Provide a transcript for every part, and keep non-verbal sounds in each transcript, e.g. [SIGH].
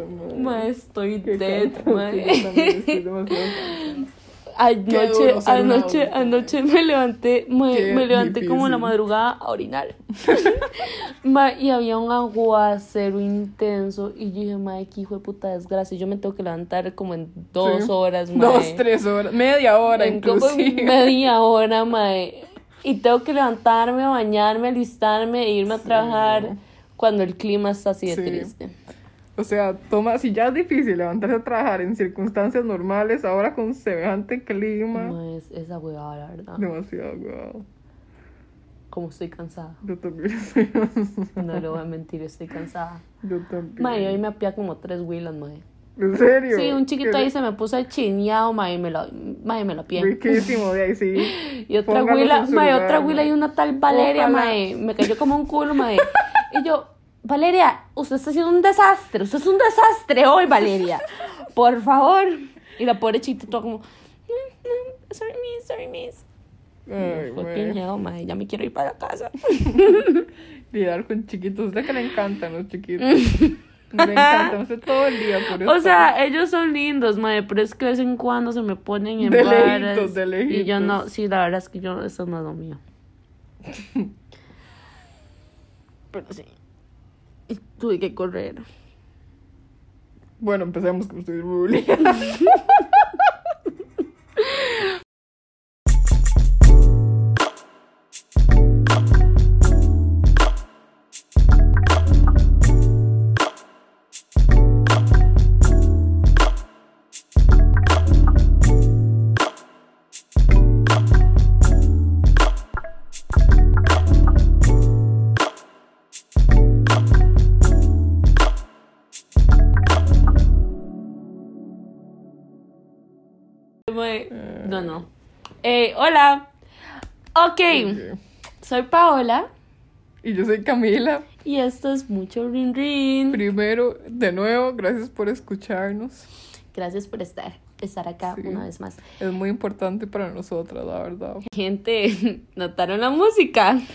eso. Mae, estoy [LAUGHS] Qué dead, sí, demasiado cansada. Anoche, duro anoche, anoche me levanté, me, me levanté como en la madrugada a orinar. [LAUGHS] Ma, y había un aguacero intenso. Y yo dije, madre, qué hijo de puta desgracia. Yo me tengo que levantar como en dos Sí. horas, mae. Dos, tres horas, media hora En inclusive. [LAUGHS] media hora, mae. Y tengo que levantarme, bañarme, alistarme e irme a trabajar cuando el clima está así de Sí. triste. O sea, toma, si ya es difícil levantarse a trabajar en circunstancias normales, ahora con semejante clima, Mae, es- esa huevada, la verdad. demasiado guau. Como estoy cansada. Yo también [LAUGHS] estoy. No le voy a mentir, estoy cansada. Yo también. Mae, hoy me apía como tres huilas, mae. ¿En serio? Sí, un chiquito ahí se me puso chineado, mae, me lo, mae, me lo apié. Riquísimo, de ahí sí. [LAUGHS] Y otra huila, mae, otra huila y una tal Valeria, Ojalá. mae. Me cayó como un culo, mae. [LAUGHS] Y yo, Valeria, usted está haciendo un desastre. Usted es un desastre hoy, Valeria. [LAUGHS] Por favor. Y la pobre chiquita toda como, "Mm, mm, sorry, miss, sorry, miss. Ay, Fucking hell, mae, ya me quiero ir para casa. [LAUGHS] Lidiar con chiquitos. Usted que le encantan los chiquitos. le encantan. Usted todo el día por eso. O sea, ellos son lindos, mae, pero es que de vez en cuando se me ponen en De varas, lejitos, de Y yo no, sí, la verdad es que yo, eso no es lo mío. [LAUGHS] Pero sí. Y tuve que correr. Bueno, empecemos con estoy bullying. [LAUGHS] No, no. Eh, hola. ok, soy Paola Y yo soy Camila. y esto es Mucho Rin Rin. Primero, de nuevo, gracias por escucharnos. Gracias por estar, estar acá Sí. una vez más. Es muy importante para nosotras, la verdad. [LAUGHS] Gente, ¿notaron la música? [LAUGHS]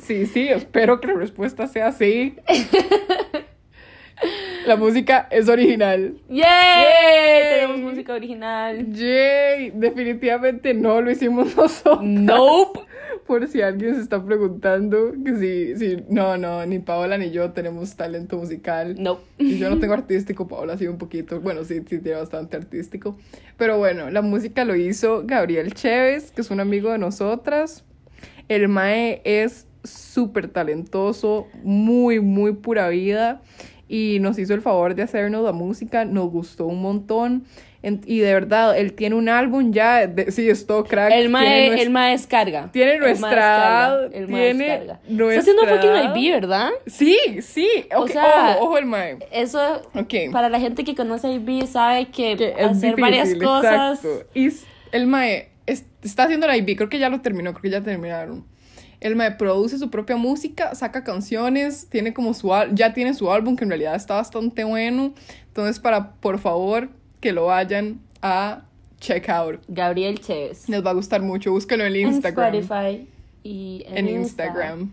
Sí, sí, espero que la respuesta sea sí. [LAUGHS] La música es original. ¡Yay! Yay. Tenemos música original. Yay, definitivamente no lo hicimos [LAUGHS] nosotros. Nope. Por si alguien se está preguntando que si, si, no, no, ni Paola ni yo tenemos talento musical. Nope. Y yo no tengo artístico, Paola sí un poquito, bueno, sí, sí tiene bastante artístico. Pero bueno, la música lo hizo Gabriel Chévez, que es un amigo de nosotras. El Mae es súper talentoso, muy, muy pura vida. Y nos hizo el favor de hacernos la música, nos gustó un montón. En- y de verdad, él tiene un álbum ya, de, sí, es todo crack. El mae, el mae descarga. tiene nuestra El mae tiene descarga. nuestra Está haciendo fucking. IB, ¿verdad? Sí, sí, O ok, sea, ojo, ojo el Mae. Eso, Ok. para la gente que conoce IB, sabe que, que hacer difícil, varias cosas. exacto. Y el Mae es- está haciendo la IB, creo que ya lo terminó, creo que ya terminaron. El Mae produce su propia música, saca canciones, tiene como su ya tiene su álbum que en realidad está bastante bueno. Entonces, para por favor que lo vayan a check out. Gabriel Chévez. Les va a gustar mucho, búsquelo en Instagram. En Spotify y en, en Insta. Instagram.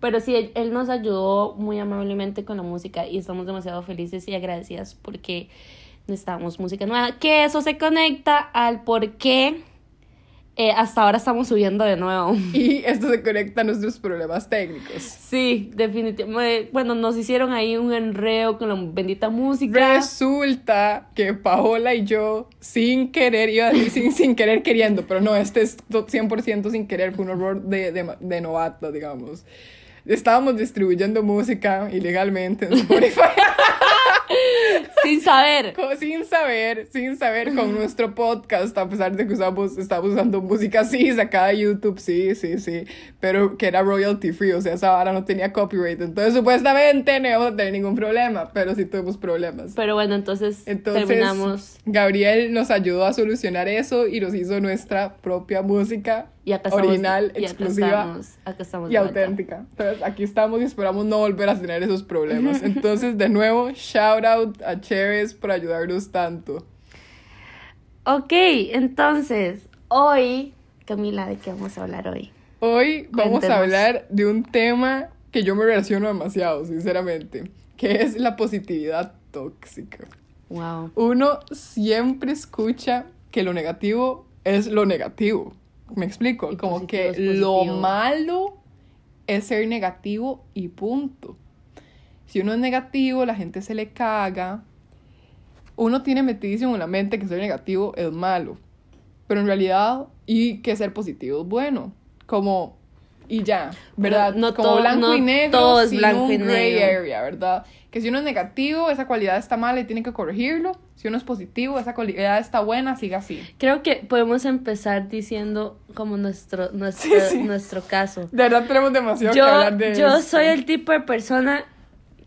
Pero sí, él, él nos ayudó muy amablemente con la música y estamos demasiado felices y agradecidas porque necesitamos música nueva. Que eso se conecta al por qué eh, hasta ahora estamos subiendo de nuevo. [LAUGHS] Y esto se conecta a nuestros problemas técnicos. Sí, definitivamente. Bueno, nos hicieron ahí un enreo con la bendita música. Resulta que Paola y yo, sin querer, iba a decir sin, sin querer queriendo, pero no, este es to- 100% sin querer, fue un error de, de, de novato, digamos. Estábamos distribuyendo música ilegalmente en Spotify, [LAUGHS] Sin saber. sin saber, sin saber con [LAUGHS] nuestro podcast, a pesar de que usamos, estábamos usando música así, sacada de YouTube, sí, sí, sí, pero que era royalty free, o sea, esa vara no tenía copyright, entonces supuestamente no íbamos a tener ningún problema, pero sí tuvimos problemas. Pero bueno, entonces, Entonces, terminamos. Gabriel nos ayudó a solucionar eso y nos hizo nuestra propia música Y acá estamos, original, y acá exclusiva estamos, acá estamos y auténtica. Entonces, aquí estamos y esperamos no volver a tener esos problemas. [LAUGHS] Entonces, de nuevo, shout out a Chévez por ayudarnos tanto. Ok, entonces, hoy, Camila, ¿de qué vamos a hablar hoy? Hoy vamos a hablar de un tema que yo me relaciono demasiado, sinceramente, que es la positividad tóxica. Wow. Uno siempre escucha que lo negativo es lo negativo. ¿Me explico? Y Como que lo malo es ser negativo y punto. Si uno es negativo, la gente se le caga. Uno tiene metidísimo en la mente que ser negativo es malo. Pero en realidad, y que ser positivo es bueno. Como, y ya, ¿verdad? no Como todo- blanco no y negro, todo es sin blanco un y gray negro. area, ¿verdad? Que si uno es negativo, esa cualidad está mala y tiene que corregirlo. Si uno es positivo, esa cualidad está buena, siga así. Creo que podemos empezar diciendo como nuestro, nuestro, [LAUGHS] Sí, sí. nuestro caso. De verdad tenemos demasiado que Yo, hablar de yo soy el tipo de persona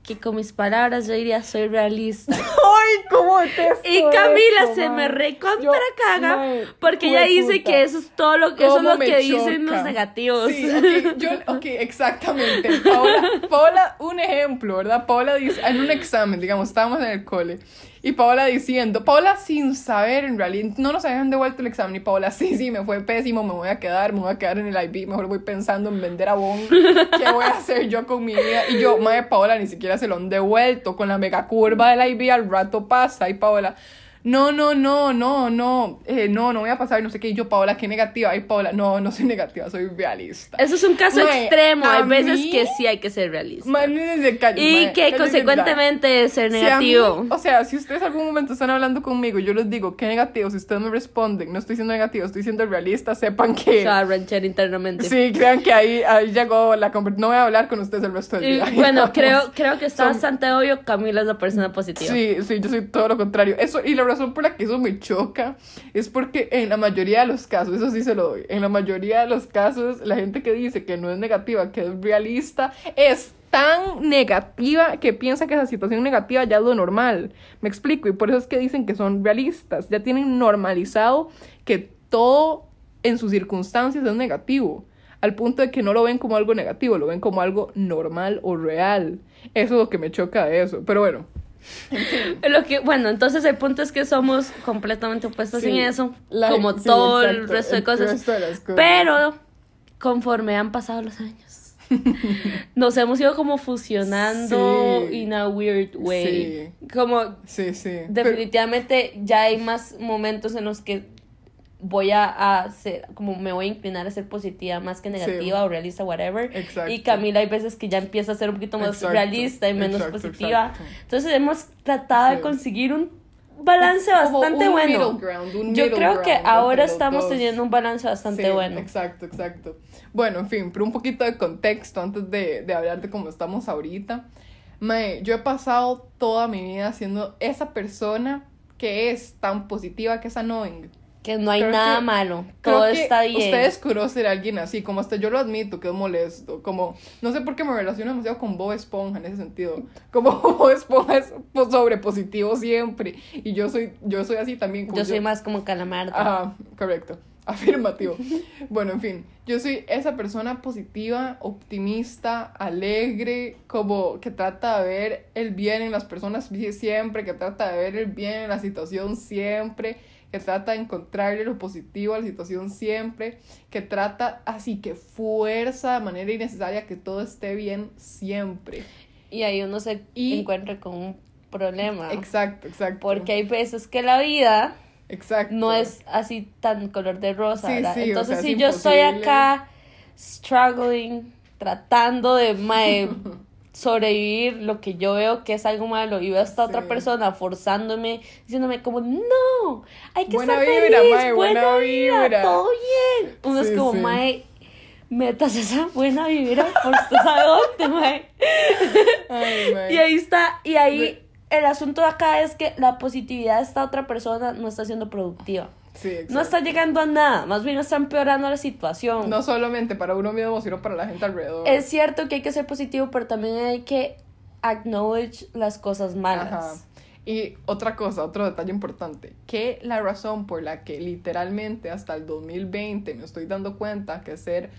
que con mis palabras yo diría soy realista. [LAUGHS] ¡Ay, cómo detesto Y Camila esto, se me recontra caga porque ella dice que eso es todo lo que eso es ¿Cómo lo que dicen los negativos. Sí, ok, yo, ok, exactamente. Paola, [LAUGHS] Paola, un ejemplo, ¿verdad? Paola dice, en un examen, digamos, estábamos en el cole, y Paola diciendo, Paola sin saber en realidad, no nos habían devuelto el examen, y Paola, [LAUGHS] sí, sí, me fue pésimo, me voy a quedar, me voy a quedar en el IB, mejor voy pensando en vender abón, [LAUGHS] ¿qué voy a hacer yo con mi vida? Y yo, madre, Paola, ni siquiera se lo han devuelto, con la mega curva del IB al rato pasa, y Paola... No, no, no, no, no, eh, no, no voy a pasar, no sé qué. Y yo, Paola, qué negativa. Ay, Paola, no, no soy negativa, soy realista. Eso es un caso extremo. Hay veces mí- que sí hay que ser realista. Y que consecuentemente ser. Si mí- negativo. o sea, si ustedes algún momento están hablando conmigo, yo les digo, qué negativo. Si ustedes me responden, no estoy siendo negativo, estoy siendo realista, sepan Se que. va a ranchar internamente. Sí, crean que ahí, ahí llegó la conver- No voy a hablar con ustedes el resto del Y día. bueno, Vamos. [LAUGHS] creo, creo que está Son- bastante obvio. Camila es la persona positiva. Sí, sí, yo soy todo lo contrario. Eso, y la razón por la que eso me choca es porque en la mayoría de los casos, eso sí se lo doy, en la mayoría de los casos, la gente que dice que no es negativa, que es realista, es tan negativa que piensa que esa situación negativa ya es lo normal. Me explico, y por eso es que dicen que son realistas, ya tienen normalizado que todo en sus circunstancias es negativo. Al punto de que no lo ven como algo negativo, lo ven como algo normal o real. Eso es lo que me choca de eso. Pero bueno, Lo que, bueno, entonces el punto es que somos completamente opuestos Sí, en eso, la- como sí, todo el resto de cosas. resto de las cosas. Pero conforme han pasado los años, [LAUGHS] nos hemos ido como fusionando Sí. in a weird way. Sí. Como Sí, sí. Pero- definitivamente ya hay más momentos en los que voy a, a ser, como me voy a inclinar a ser positiva más que negativa o realista, whatever. Exacto. Y Camila hay veces que ya empieza a ser un poquito más Exacto, realista y menos exacto, positiva. exacto. Entonces hemos tratado de Sí. conseguir un balance bastante un bueno. middle ground, un Yo creo que ahora estamos dos. teniendo un balance bastante Sí, bueno. Exacto, exacto. Bueno, en fin, pero un poquito de contexto antes de, de hablar de cómo estamos ahorita. Mae, yo he pasado toda mi vida siendo esa persona que es tan positiva que es annoying. Que no hay Creo nada que- malo. Todo está bien. Ustedes conocen a alguien así, como hasta yo lo admito, que es molesto. Como, no sé por qué me relaciono demasiado con Bob Esponja en ese sentido. Como [LAUGHS] Bob Esponja es po- sobre positivo siempre. Y yo soy, yo soy así también. como Yo soy más como calamardo. Ajá, correcto. [LAUGHS] Afirmativo. bueno, en fin, yo soy esa persona positiva, optimista, alegre, como que trata de ver el bien en las personas siempre, que trata de ver el bien en la situación siempre, que trata de encontrarle lo positivo a la situación siempre, que trata así que fuerza de manera innecesaria que todo esté bien siempre. Y ahí uno se Y- encuentra con un problema. Exacto, exacto. Porque hay veces que la vida exacto. no es así tan color de rosa, Sí, ¿verdad? sí, o Entonces, sea, si es yo estoy acá struggling, tratando de mae, [LAUGHS] sobrevivir lo que yo veo que es algo malo y veo a esta otra persona forzándome, diciéndome como, no, hay que Buena estar vibra, feliz, mae, buena, buena vibra, vibra". todo bien. Uno es como, mae, metas esa buena vibra por usted sabe dónde, mae. Ay, mae. [LAUGHS] Y ahí está, y ahí el asunto de acá es que la positividad de esta otra persona no está siendo productiva. Sí, exacto. No está llegando a nada, más bien está empeorando la situación. No solamente para uno mismo, sino para la gente alrededor. Es cierto que hay que ser positivo, pero también hay que acknowledge las cosas malas. Ajá. Y otra cosa, otro detalle importante, que la razón por la que literalmente hasta el 2020 me estoy dando cuenta que ser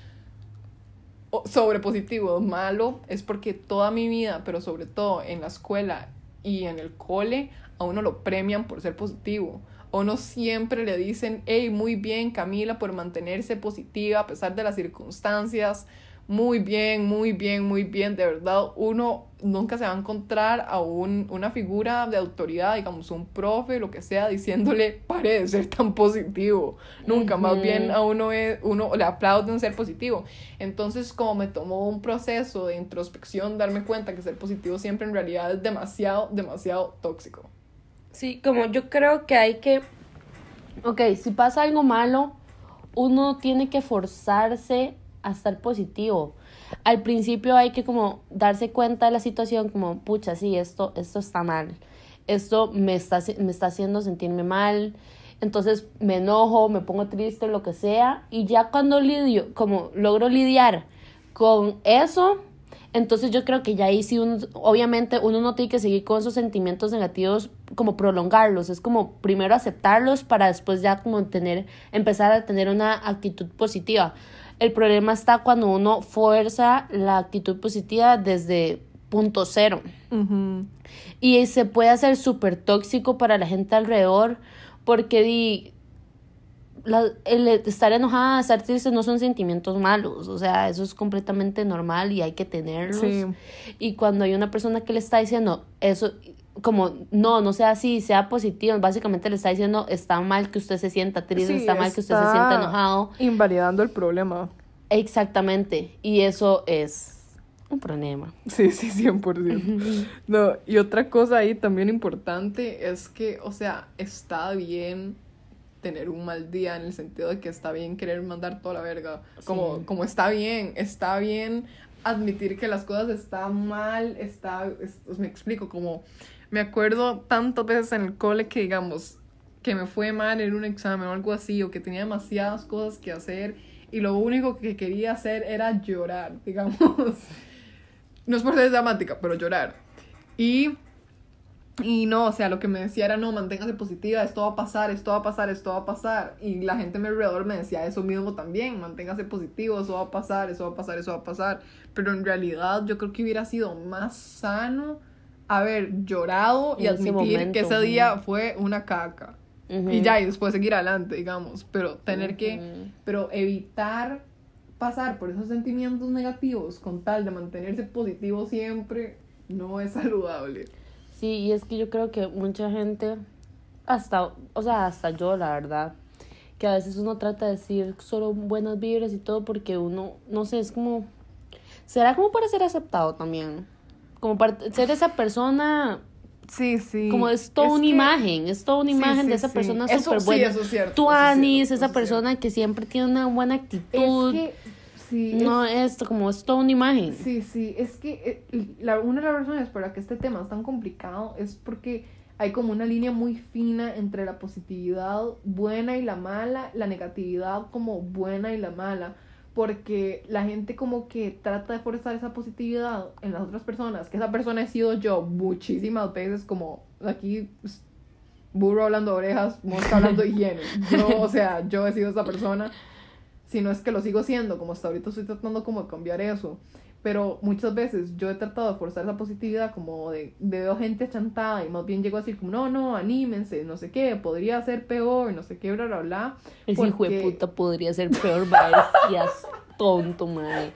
sobrepositivo es malo es porque toda mi vida, pero sobre todo en la escuela y en el cole, a uno lo premian por ser positivo. A uno siempre le dicen, hey, muy bien Camila por mantenerse positiva a pesar de las circunstancias. Muy bien, muy bien, muy bien. De verdad, uno nunca se va a encontrar a un, una figura de autoridad, digamos, un profe, lo que sea, diciéndole, pare de ser tan positivo. Nunca, más bien a uno, es, uno le aplauden ser positivo. Entonces, como me tomó un proceso de introspección, darme cuenta que ser positivo siempre en realidad es demasiado, demasiado tóxico. Sí, como yo creo que hay que, ok, si pasa algo malo, uno tiene que forzarse a estar positivo. Al principio hay que como darse cuenta de la situación como, pucha, sí, esto, esto está mal. Esto me está, me está haciendo sentirme mal. Entonces me enojo, me pongo triste, lo que sea. Y ya cuando lidio, como logro lidiar con eso, entonces yo creo que ya ahí sí, uno, obviamente uno no tiene que seguir con esos sentimientos negativos como prolongarlos, es como primero aceptarlos para después ya como tener, empezar a tener una actitud positiva. El problema está cuando uno fuerza la actitud positiva desde punto cero. Y se puede hacer súper tóxico para la gente alrededor porque di, el estar enojada, estar triste no son sentimientos malos, o sea, eso es completamente normal y hay que tenerlos. Y cuando hay una persona que le está diciendo eso, como no, no sea así, sea positivo, básicamente le está diciendo está mal que usted se sienta triste, está mal que usted se sienta enojado. Invalidando el problema. Exactamente, y eso es un problema. Sí, sí, 100%. [LAUGHS] no, y otra cosa ahí también importante es que, o sea, está bien tener un mal día en el sentido de que está bien querer mandar toda la verga. Como, como está bien, está bien admitir que las cosas están mal, está, me explico, como me acuerdo tantas veces en el cole que digamos que me fue mal en un examen o algo así, o que tenía demasiadas cosas que hacer y lo único que quería hacer era llorar, [LAUGHS] digamos. no es por ser dramática, pero llorar. Y y no, o sea, lo que me decía era, no, manténgase positiva, esto va a pasar, esto va a pasar, esto va a pasar. Y la gente a mi alrededor me decía eso mismo también, manténgase positivo, eso va a pasar, eso va a pasar, eso va a pasar. Pero en realidad yo creo que hubiera sido más sano haber llorado y admitir que ese día fue una caca. Y ya, y después seguir adelante, digamos. Pero tener que, pero evitar pasar por esos sentimientos negativos con tal de mantenerse positivo siempre, no es saludable. Sí, y es que yo creo que mucha gente, hasta, o sea, hasta yo, la verdad, que a veces uno trata de decir solo buenas vibras y todo porque uno, no sé, es como, será como para ser aceptado también, como para ser esa persona Sí, sí. Como es toda una imagen, es toda una imagen de esa persona súper buena. Sí, eso es cierto. Tú, Anis, esa persona que siempre tiene una buena actitud. Es que, sí. No, es, esto, como es toda una imagen. Sí, sí, es que eh, la, una de las razones por las que este tema es tan complicado es porque hay como una línea muy fina entre la positividad buena y la mala, la negatividad como buena y la mala porque la gente como que trata de forzar esa positividad en las otras personas, que esa persona he sido yo muchísimas veces, como aquí pues, burro hablando orejas, mosca hablando higiene. Yo, o sea, yo he sido esa persona, si no es que lo sigo siendo, como hasta ahorita estoy tratando como de cambiar eso. Pero muchas veces yo he tratado de forzar esa positividad como de, de veo gente chantada y más bien llego a decir como, no, no, anímense, no sé qué, podría ser peor, no sé qué, bla, bla, bla. Ese hijo de puta podría ser peor, [LAUGHS] decías tonto, mae.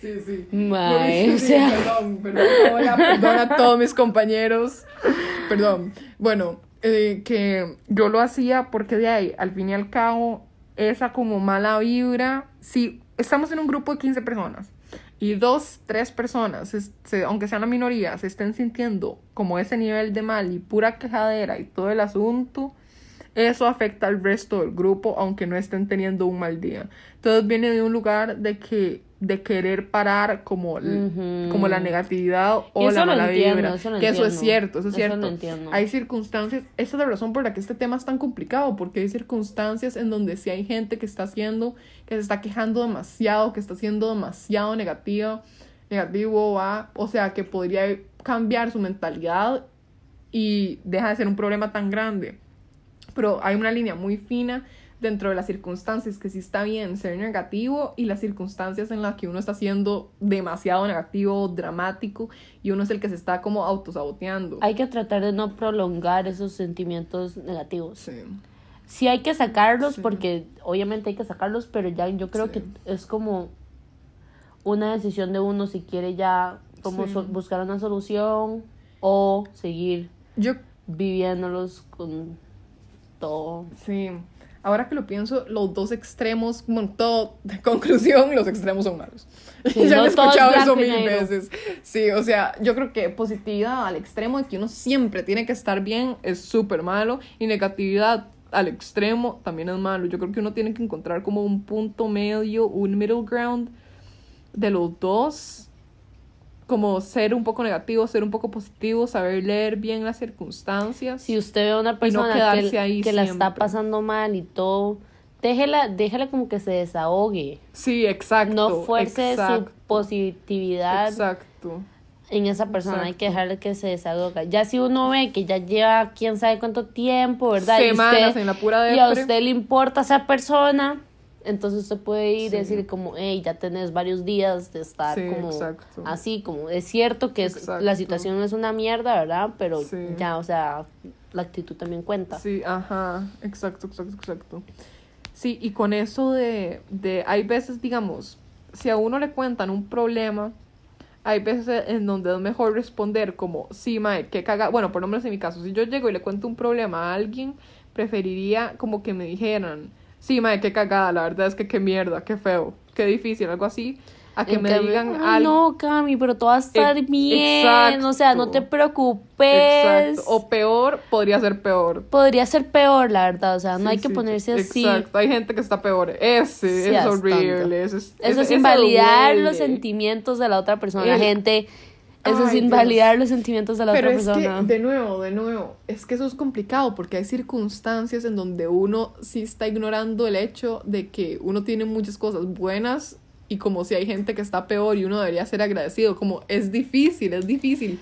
Sí, sí. Mae, o sea... Perdón, perdón, hola, perdón a todos mis compañeros. Perdón. Bueno, eh, que yo lo hacía porque de ahí, al fin y al cabo, esa como mala vibra, si estamos en un grupo de 15 personas y dos, tres personas, aunque sean la minoría, se estén sintiendo como ese nivel de mal y pura quejadera y todo el asunto, eso afecta al resto del grupo, aunque no estén teniendo un mal día. Todo viene de un lugar de que de querer parar como, como la negatividad o la mala vibra. que eso es cierto, eso es cierto. hay circunstancias, esa es la razón por la que este tema es tan complicado, porque hay circunstancias en donde si hay gente que está haciendo, que se está quejando demasiado, que está siendo demasiado negativo, negativo, o sea, que podría cambiar su mentalidad y deja de ser un problema tan grande. Pero hay una línea muy fina dentro de las circunstancias que sí está bien ser negativo y las circunstancias en las que uno está siendo demasiado negativo, dramático y uno es el que se está como autosaboteando. Hay que tratar de no prolongar esos sentimientos negativos. Sí. Sí hay que sacarlos porque obviamente hay que sacarlos, pero ya yo creo que es como una decisión de uno si quiere ya como Sí. so- buscar una solución o seguir Yo viviéndolos con todo. Sí, ahora que lo pienso, los dos extremos, bueno, todo, de [LAUGHS] conclusión, los extremos son malos. Sí, [LAUGHS] ya no he escuchado eso mil negro. veces. Sí, o sea, yo creo que positividad al extremo de que uno siempre tiene que estar bien es súper malo y negatividad al extremo también es malo. Yo creo que uno tiene que encontrar como un punto medio, un middle ground de los dos. Como ser un poco negativo, ser un poco positivo, saber leer bien las circunstancias. Si usted ve a una persona que, ahí que la está pasando mal y todo, déjela, déjela como que se desahogue. Sí, exacto. No fuerce exacto, su positividad Exacto. en esa persona. Hay que dejarle que se desahogue. Ya si uno ve que ya lleva quién sabe cuánto tiempo, ¿verdad? Y Semanas usted- en la pura y a usted le importa esa persona, entonces usted puede ir y Sí. decir como, hey, ya tenés varios días de estar Sí, como exacto. así, como es cierto que es, la situación es una mierda, ¿verdad? Pero Sí. ya, o sea, la actitud también cuenta. Sí, ajá, exacto, exacto, exacto. Sí, y con eso de, de, hay veces, digamos, si a uno le cuentan un problema, hay veces en donde es mejor responder como, sí, mae, qué caga, bueno, por lo menos en mi caso, si yo llego y le cuento un problema a alguien, preferiría como que me dijeran, sí, mae, qué cagada, la verdad es que qué mierda, qué feo, qué difícil, algo así, a que En me cambio, digan "Ay, algo. No, Cami, pero todo va a estar Ex- bien. O sea, no te exacto. preocupes. Exacto. O peor, podría ser peor. Podría ser peor, la verdad. O sea, no Sí, hay que sí, ponerse así. Exacto, hay gente que está peor. Ese Sí, es horrible. Ese es, Eso es ese invalidar los sentimientos de la otra persona. La gente. Eso es invalidar los sentimientos de la Pero otra es persona. que, de nuevo, de nuevo, es que eso es complicado porque hay circunstancias en donde uno sí está ignorando el hecho de que uno tiene muchas cosas buenas y como si hay gente que está peor y uno debería ser agradecido. Como es difícil, es difícil.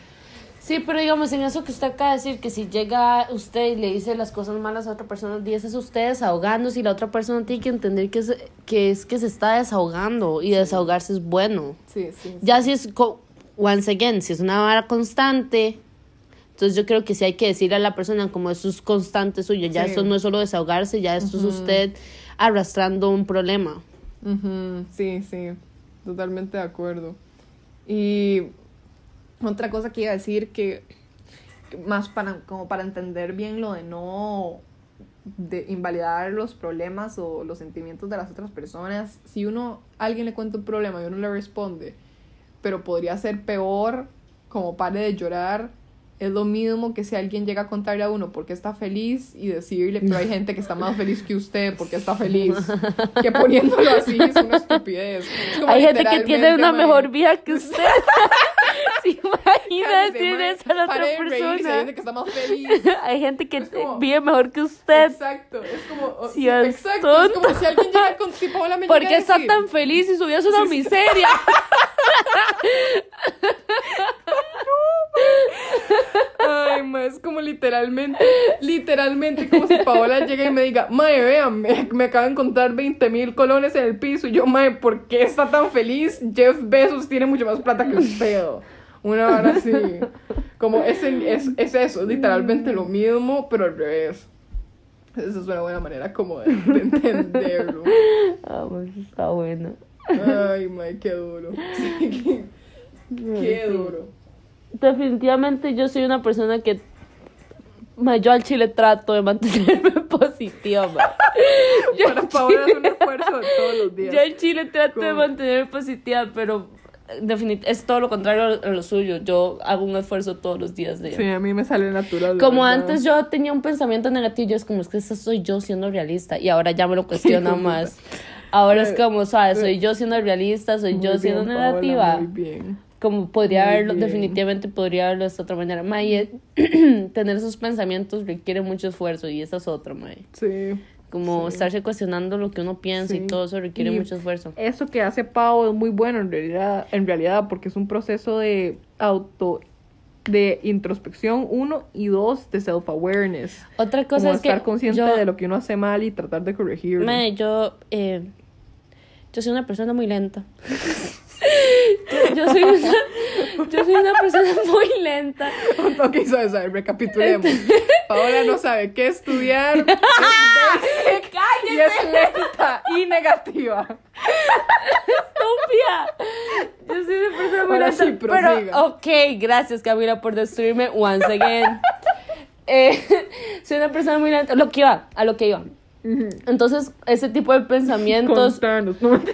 Sí, pero digamos, en eso que usted acaba de decir, que si llega usted y le dice las cosas malas a otra persona, dice es usted desahogándose y la otra persona tiene que entender que es que, es que se está desahogando y desahogarse es bueno. Sí, sí. Ya si es, co- once again, si es una vara constante, entonces yo creo que sí hay que decirle a la persona como eso es constante suyo, ya Sí. eso no es solo desahogarse, ya esto es usted arrastrando un problema. Ujú, Sí, sí, totalmente de acuerdo. Y otra cosa que iba a decir que más para como para entender bien lo de no de invalidar los problemas o los sentimientos de las otras personas, si uno a alguien le cuenta un problema y uno le responde, pero podría ser peor, como pare de llorar, es lo mismo que si alguien llega a contarle a uno porque está feliz y decirle, pero hay gente que está más feliz que usted porque está feliz, que poniéndolo así es una estupidez. Es Hay gente que tiene una mae, mejor vida que usted. ¿Se imagina decir eso a la otra reírse, hay persona? gente que está más feliz. [LAUGHS] Hay gente que como- vive mejor que usted. Exacto, es como, o- Sí, sí, es exacto, es como si alguien llega con tipo, hola, me ¿Por qué a está tan feliz y su vida es una miseria? Ay, ma, es como literalmente, literalmente como si Paola llega y me diga, mae, vean, me, me acaba de encontrar 20 mil colones en el piso. Y yo, mae, ¿por qué está tan feliz? Jeff Bezos tiene mucho más plata que usted. Una hora así. Como es, es, es eso, es literalmente lo mismo, pero al revés. Esa es una buena manera como de, de entenderlo. Ah, pues está bueno. Ay, mae, qué duro. Qué, qué duro. Definitivamente yo soy una persona que ma, yo al chile trato de mantenerme [LAUGHS] positiva. ma. Yo Para Paola es un esfuerzo todos los días. Yo al chile trato de mantenerme positiva, pero definit es todo lo contrario a lo suyo. Yo hago un esfuerzo todos los días de... Sí, a mí me sale natural. Como verdad. antes yo tenía un pensamiento negativo, yo es como, es que eso soy yo siendo realista, y ahora ya me lo [LAUGHS] cuestiono más. Ahora es Pero- como, ¿sabes? Soy yo siendo realista, soy Muy yo bien, siendo Paola, negativa. muy bien. Como podría Muy haberlo, bien. definitivamente podría haberlo de esta otra manera. Mae, [CLEARS THROAT] tener esos pensamientos requiere mucho esfuerzo y esa es otra, mae. Sí. Como Sí. estarse cuestionando lo que uno piensa y Sí. todo eso requiere Y mucho esfuerzo. Eso que hace Pau es muy bueno en realidad, en realidad porque es un proceso de auto de introspección uno y dos de self awareness Otra cosa como es que estar consciente yo, de lo que uno hace mal y tratar de corregirlo mae, yo, eh, yo soy una persona muy lenta. yo, [LAUGHS] yo soy una, yo soy una persona muy lenta. ok sabes sabes recapitulemos Paola no sabe qué estudiar [LAUGHS] es basic y es lenta y negativa Estúpida. Yo soy una persona muy Ahora lenta, sí, pero ok, gracias Camila por destruirme once again. [LAUGHS] Eh, soy una persona muy lenta. Lo que iba, a lo que iba. Entonces, ese tipo de pensamientos. Contanos, no [LAUGHS]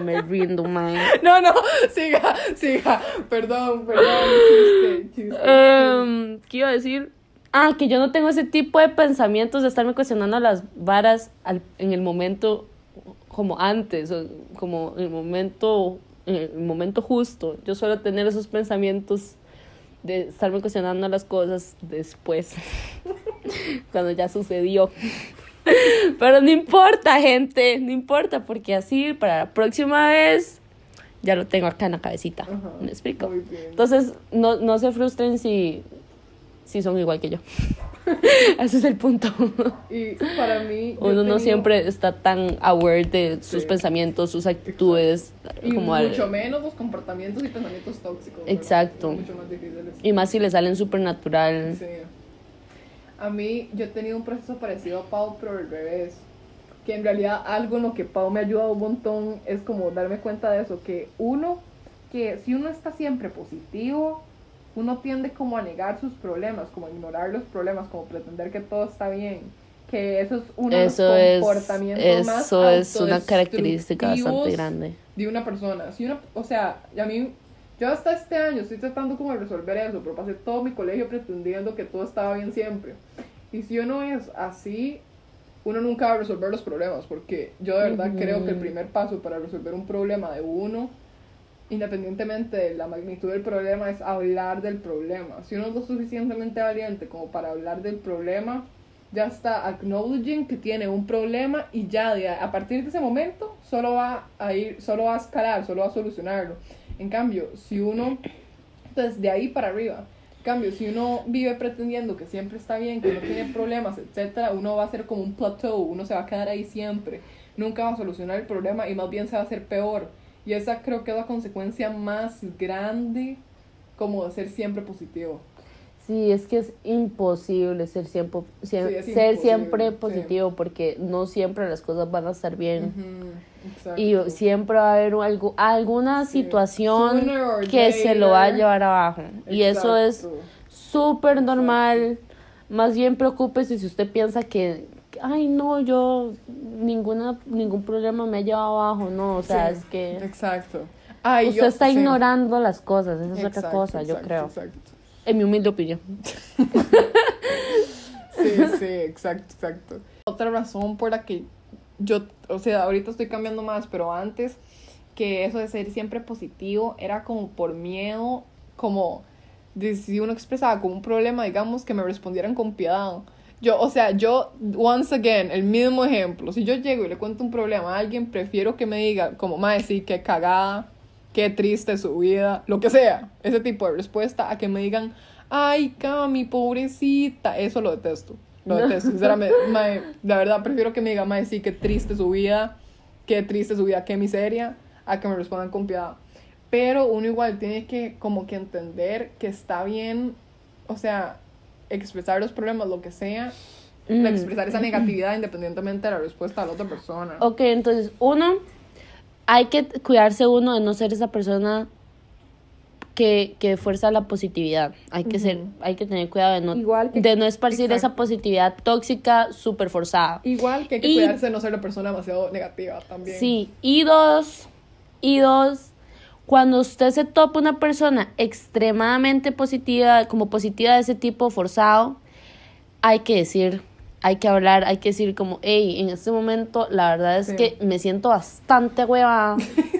me rindo. No, no, siga, siga. Perdón, perdón, chiste, chiste. Em, ¿Qué iba a decir? Ah, que yo no tengo ese tipo de pensamientos de estarme cuestionando las varas al- en el momento como antes, o como en el momento, en el momento justo. Yo suelo tener esos pensamientos de estarme cuestionando las cosas después, [LAUGHS] cuando ya sucedió. Pero no importa, gente, no importa, porque así para la próxima vez ya lo tengo acá en la cabecita. Ajá, ¿Me explico? Entonces, no, no se frustren si, si son igual que yo. [LAUGHS] Ese es el punto. Y para mí. Uno no siempre está tan aware de sus Sí. pensamientos, sus actitudes, Y como al- mucho menos los comportamientos y pensamientos tóxicos. Exacto. Mucho más difíciles. y más si le salen súper natural. Sí. A mí, yo he tenido un proceso parecido a Pau, pero al revés. Que en realidad algo en lo que Pau me ha ayudado un montón es como darme cuenta de eso. Que uno, que si uno está siempre positivo, uno tiende como a negar sus problemas, como a ignorar los problemas, como pretender que todo está bien. Que eso es uno Eso de es, los comportamientos más eso es una característica bastante grande. de una persona. Si una, o sea, a mí, yo hasta este año estoy tratando como de resolver eso, pero pasé todo mi colegio pretendiendo que todo estaba bien siempre. Y si uno es así, uno nunca va a resolver los problemas, porque yo de verdad Ujú. creo que el primer paso para resolver un problema de uno, independientemente de la magnitud del problema, es hablar del problema. Si uno es lo suficientemente valiente como para hablar del problema, ya está acknowledging que tiene un problema y ya de a partir de ese momento solo va a ir, solo va a escalar, solo va a solucionarlo. En cambio, si uno, entonces de ahí para arriba, en cambio, si uno vive pretendiendo que siempre está bien, que no tiene problemas, etcétera, uno va a ser como un plateau, uno se va a quedar ahí siempre, nunca va a solucionar el problema y más bien se va a hacer peor. Y esa creo que es la consecuencia más grande como de ser siempre positivo. Sí, es que es imposible ser siempre, Sí, ser imposible, siempre sí. positivo porque no siempre las cosas van a estar bien. Y siempre va a haber algo, alguna Sí. situación que se lo va a llevar abajo. Y eso es súper normal. Más bien preocúpese si usted piensa que, ay, no, yo ninguna, ningún problema me ha llevado abajo. No, o sea, Sí, es que Exacto. Ay, usted yo- está sí. ignorando las cosas. Esa es otra Exacto, cosa, yo creo. Exacto. En mi humilde opinión. [LAUGHS] Sí, sí, exacto, exacto. Otra razón por la que yo, o sea, ahorita estoy cambiando más, pero antes que eso de ser siempre positivo era como por miedo, como de si uno expresaba como un problema, digamos, que me respondieran con piedad. Yo, o sea, yo, once again, el mismo ejemplo, si yo llego y le cuento un problema a alguien, prefiero que me diga, como, más sí, qué cagada, qué triste su vida, lo que sea, ese tipo de respuesta, a que me digan, ay, Cami, pobrecita, eso lo detesto, lo detesto, sinceramente, [LAUGHS] mae, la verdad, prefiero que me digan, mae, sí, qué triste su vida, qué triste su vida, qué miseria, a que me respondan con piedad. Pero uno igual tiene que como que entender que está bien, o sea, expresar los problemas, lo que sea, Mm. expresar esa [LAUGHS] negatividad independientemente de la respuesta de la otra persona. Ok, entonces, uno, hay que cuidarse uno de no ser esa persona que, que fuerza la positividad. Hay que ser, hay que tener cuidado de no, Igual que- de no esparcir esa positividad tóxica súper forzada. Igual que hay que Y- cuidarse de no ser una persona demasiado negativa también. Sí, y dos, y dos, cuando usted se topa una persona extremadamente positiva, como positiva de ese tipo forzado, hay que decir, hay que hablar, hay que decir como, hey, en este momento la verdad es Sí. que me siento bastante huevada. [LAUGHS]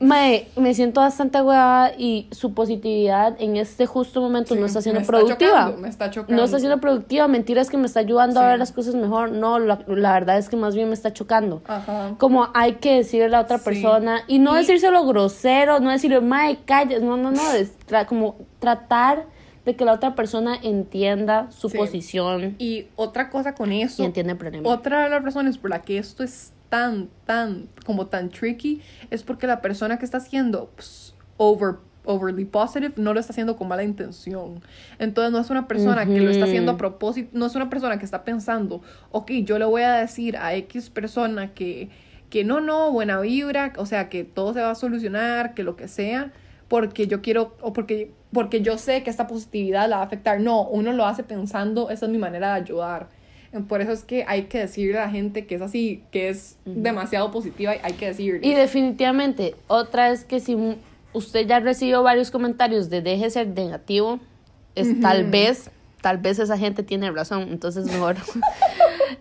Mae, me siento bastante huevada y su positividad en este justo momento Sí, no está siendo me está productiva. chocando, me está chocando. No está siendo productiva, mentira es que me está ayudando a Sí. ver las cosas mejor. No, la, la verdad es que más bien me está chocando Ajá. como hay que decirle a la otra Sí. persona y no Y- decírselo grosero, no decirle, mae, calles, no, no, no, es tra- como tratar de que la otra persona entienda su posición Y otra cosa con eso, y entienda el problema. otra de las razones por la que esto es tan, tan, como tan tricky, es porque la persona que está siendo pues, over, overly positive, no lo está haciendo con mala intención. Entonces no es una persona que lo está haciendo a propósito, no es una persona que está pensando, ok, yo le voy a decir a X persona que, que no, no, buena vibra, o sea, que todo se va a solucionar, que lo que sea, porque yo quiero, o porque, porque yo sé que esta positividad la va a afectar. No, uno lo hace pensando, esa es mi manera de ayudar. Por eso es que hay que decirle a la gente que es así, que es demasiado positiva, hay que decirle. Y definitivamente, otra es que si usted ya recibió varios comentarios de deje ser negativo, es tal vez, tal vez esa gente tiene razón, entonces [LAUGHS] mejor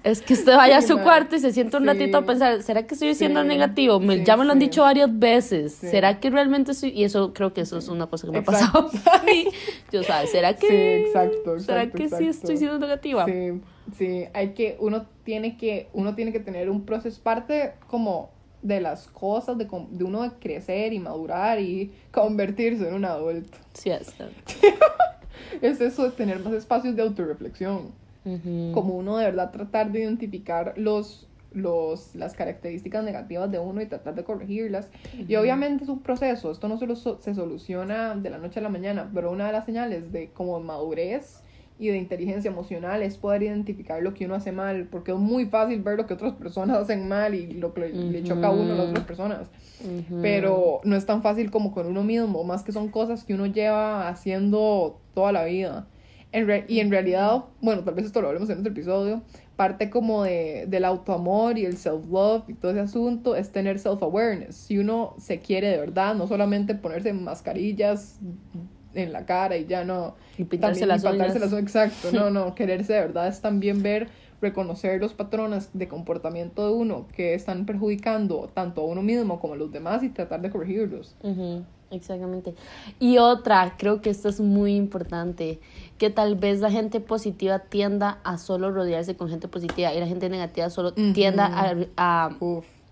es que usted vaya a su cuarto y se sienta un ratito a pensar, ¿será que estoy siendo negativo? Me, ya me lo han dicho varias veces, ¿será que realmente estoy? Y eso creo que eso es una cosa que me ha pasado a mí. Yo, ¿sabes? ¿Será que, exacto, ¿será que sí estoy siendo negativa? Sí, sí, hay que, uno tiene que, uno tiene que tener un proceso, parte como de las cosas, de, de uno de crecer y madurar y convertirse en un adulto. Sí, está. [LAUGHS] es eso de tener más espacios de autorreflexión. Como uno de verdad tratar de identificar los, los, las características negativas de uno y tratar de corregirlas. Y obviamente es un proceso, esto no solo se soluciona de la noche a la mañana, pero una de las señales de como madurez y de inteligencia emocional es poder identificar lo que uno hace mal, porque es muy fácil ver lo que otras personas hacen mal y lo que le, choca a uno a las otras personas. Pero no es tan fácil como con uno mismo, más que son cosas que uno lleva haciendo toda la vida. y en realidad, bueno, tal vez esto lo hablemos en otro episodio, parte como de, del autoamor y el self-love y todo ese asunto es tener self-awareness. Si uno se quiere de verdad, no solamente ponerse mascarillas en la cara y ya no. Y pintarse las uñas. exacto, no, [LAUGHS] no, quererse de verdad es también ver, reconocer los patrones de comportamiento de uno que están perjudicando tanto a uno mismo como a los demás y tratar de corregirlos. Exactamente. Y otra, creo que esto es muy importante, que tal vez la gente positiva tienda a solo rodearse con gente positiva y la gente negativa solo tienda a, a,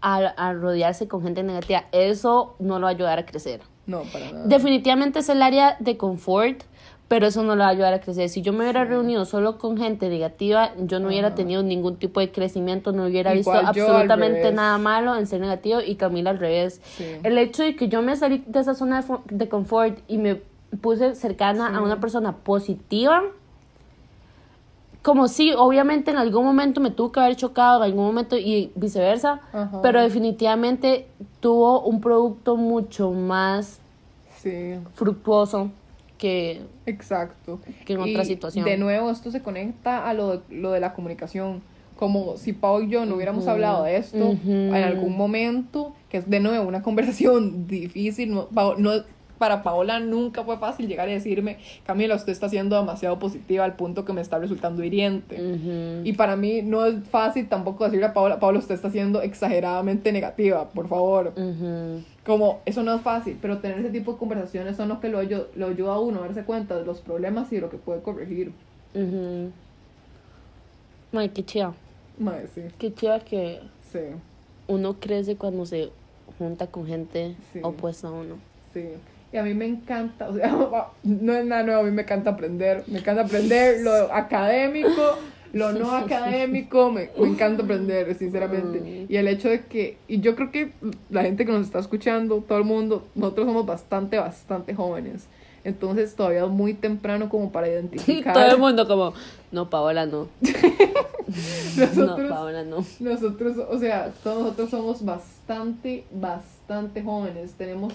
a, a, rodearse con gente negativa. Eso no lo va a ayudar a crecer. No, para nada. Definitivamente es el área de confort, pero eso no le va a ayudar a crecer. Si yo me hubiera reunido solo con gente negativa, yo no hubiera tenido ningún tipo de crecimiento, no hubiera visto absolutamente nada malo en ser negativo y Camila al revés. El hecho de que yo me salí de esa zona de, confort y me puse cercana a una persona positiva, como sí, obviamente en algún momento me tuvo que haber chocado, en algún momento y viceversa, pero definitivamente tuvo un producto mucho más fructuoso que, Exacto. que en otra situación. De nuevo, esto se conecta a lo de, lo de la comunicación. Como si Pau y yo no hubiéramos hablado de esto en algún momento, que es de nuevo una [LAUGHS] conversación difícil, no, no, para Paola nunca fue fácil llegar y decirme, Camila, usted está siendo demasiado positiva al punto que me está resultando hiriente. Y para mí no es fácil tampoco decirle a Paola, Paola, usted está siendo exageradamente negativa, por favor. Como, eso no es fácil, pero tener ese tipo de conversaciones son los que lo, lo ayuda a uno a darse cuenta de los problemas y de lo que puede corregir. May, qué chida. May, sí. Qué chida que sí. uno crece cuando se junta con gente opuesta a uno. Sí. Y a mí me encanta, o sea, [LAUGHS] no es nada nuevo, a mí me encanta aprender, me encanta aprender lo [LAUGHS] académico, lo no académico, me, me encanta aprender, sinceramente. Y el hecho de que, y yo creo que la gente que nos está escuchando, todo el mundo, nosotros somos bastante, bastante jóvenes. Entonces todavía es muy temprano como para [LAUGHS] identificar. Todo el mundo como, no, Paola no. nosotros, no, Paola no. Nosotros, o sea, todos nosotros somos bastante, bastante jóvenes. Tenemos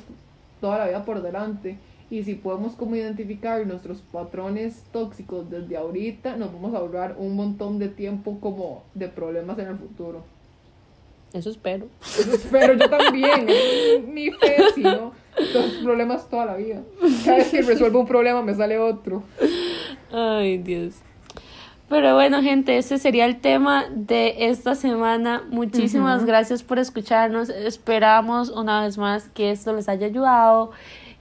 toda la vida por delante. Y si podemos como identificar nuestros patrones tóxicos desde ahorita, nos vamos a ahorrar un montón de tiempo como de problemas en el futuro. Eso espero. Eso espero yo también. [LAUGHS] mi fe, si no, los problemas toda la vida. Cada vez que resuelvo un problema me sale otro. Ay, Dios. Pero bueno, gente, ese sería el tema de esta semana. Muchísimas gracias por escucharnos. Esperamos una vez más que esto les haya ayudado,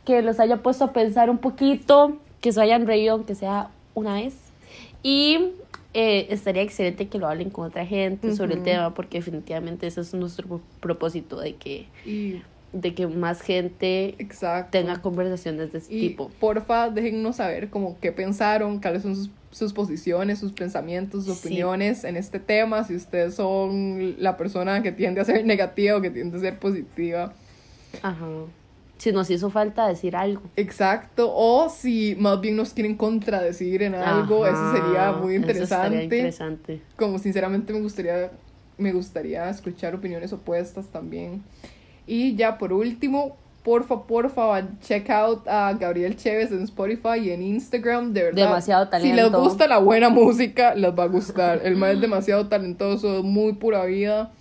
que los haya puesto a pensar un poquito, que se hayan reído, aunque sea una vez. Y eh, estaría excelente que lo hablen con otra gente sobre el tema, porque definitivamente ese es nuestro propósito de que de que más gente tenga conversaciones de este y tipo. Porfa, déjennos saber como qué pensaron, cuáles son sus, sus posiciones, sus pensamientos, sus opiniones en este tema, si ustedes son la persona que tiende a ser [LAUGHS] negativa o que tiende a ser positiva. Ajá. si nos hizo falta decir algo. Exacto, o si más bien nos quieren contradecir en algo, eso sería muy eso interesante. estaría interesante. Como sinceramente me gustaría, me gustaría escuchar opiniones opuestas también. Y ya por último, porfa, porfa, check out a Gabriel Chévez en Spotify y en Instagram, de verdad. Demasiado Si les gusta la buena música, les va a gustar. El man es demasiado talentoso, muy pura vida.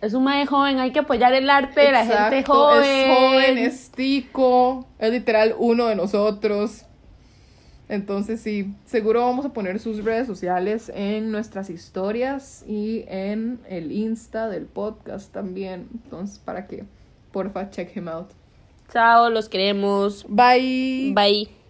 Es un mae joven, hay que apoyar el arte de la gente joven. Es joven, es tico, es literal uno de nosotros. Entonces sí, seguro vamos a poner sus redes sociales en nuestras historias y en el Insta del podcast también. Entonces, para que porfa check him out. Chao, los queremos. Bye. Bye.